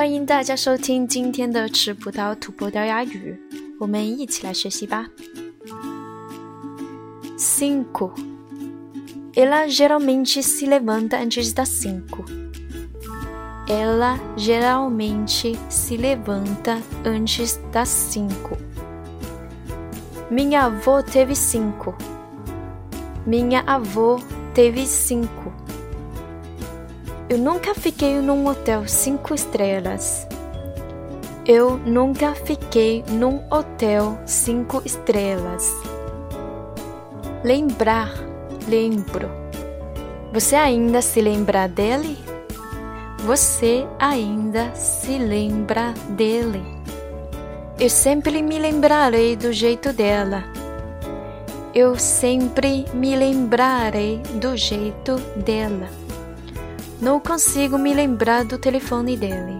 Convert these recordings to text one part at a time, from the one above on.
欢迎大家收听今天的吃葡萄吐葡萄牙语，我们一起来学习吧。Cinco. Ela geralmente se levanta antes das cinco. Ela geralmente se levanta antes das cinco. Minha avó teve cinco. Minha avó teve cinco. Eu nunca fiquei num hotel cinco estrelas. Eu nunca fiquei num hotel cinco estrelas. Lembrar, lembro. Você ainda se lembra dele? Você ainda se lembra dele? Eu sempre me lembrarei do jeito dela. Eu sempre me lembrarei do jeito dela. Não consigo me lembrar do telefone dele.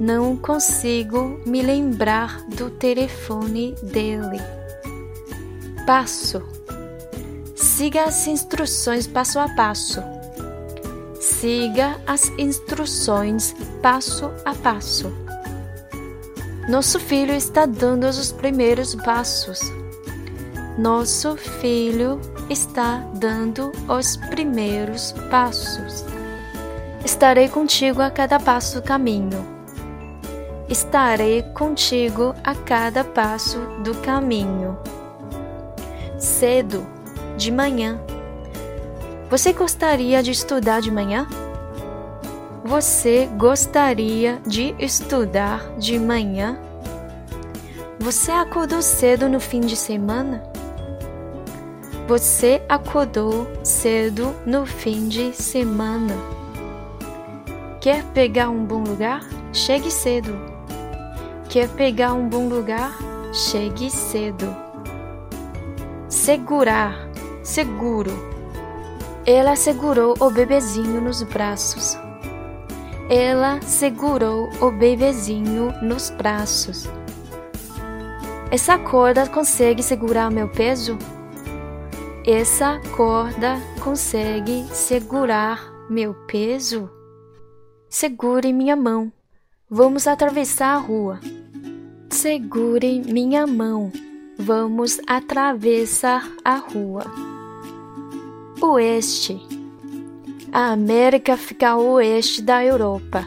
Não consigo me lembrar do telefone dele. Passo. Siga as instruções passo a passo. Siga as instruções passo a passo. Nosso filho está dando os primeiros passos. Nosso filho está dando os primeiros passos. Estarei contigo a cada passo do caminho. Estarei contigo a cada passo do caminho. Cedo, de manhã. Você gostaria de estudar de manhã? Você gostaria de estudar de manhã? Você acordou cedo no fim de semana? Você acordou cedo no fim de semana. Quer pegar um bom lugar? Chegue cedo. Quer pegar um bom lugar? Chegue cedo. Segurar, seguro. Ela segurou o bebezinho nos braços. Ela segurou o bebezinho nos braços. Essa corda consegue segurar meu peso? Essa corda consegue segurar meu peso? Segure minha mão. Vamos atravessar a rua. Segure minha mão. Vamos atravessar a rua. Oeste. A América fica ao oeste da Europa.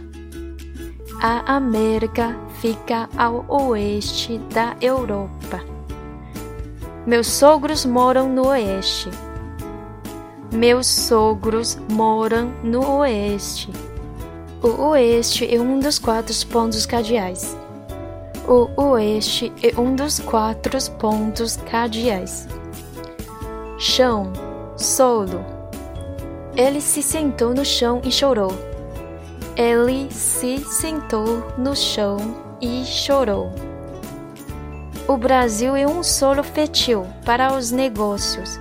A América fica ao oeste da Europa. Meus sogros moram no oeste. Meus sogros moram no oeste. O oeste é um dos quatro pontos cardeais. O oeste é um dos quatro pontos cardeais. Chão, solo. Ele se sentou no chão e chorou. Ele se sentou no chão e chorou. O Brasil é um solo fértil para os negócios.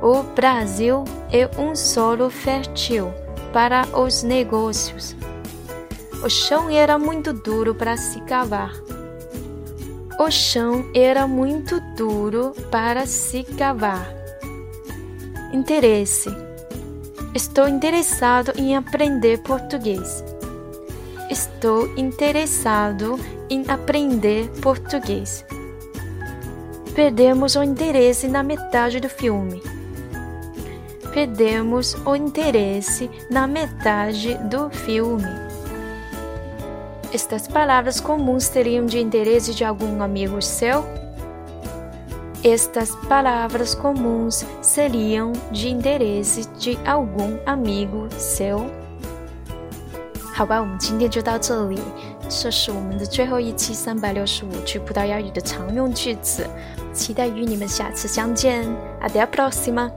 O Brasil é um solo fértil para os negócios. O chão era muito duro para se cavar. O chão era muito duro para se cavar. Interesse. Estou interessado em aprender português. Estou interessado em aprender português perdemos o interesse na metade do filme. Perdemos o interesse na metade do filme. Estas palavras comuns seriam de interesse de algum amigo seu? Estas palavras comuns seriam de interesse de algum amigo seu? 好吧，我们今天就到这里。这是我们的最后一期三百六十五句葡萄牙语的常用句子，期待与你们下次相见。Até a próxima！